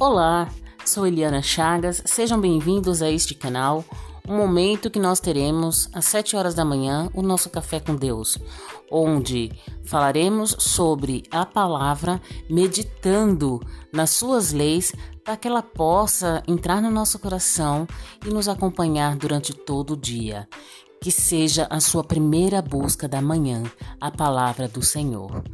Olá, sou Eliana Chagas, sejam bem-vindos a este canal, um momento que nós teremos às 7 horas da manhã o nosso Café com Deus, onde falaremos sobre a palavra, meditando nas suas leis, para que ela possa entrar no nosso coração e nos acompanhar durante todo o dia. Que seja a sua primeira busca da manhã, a palavra do Senhor.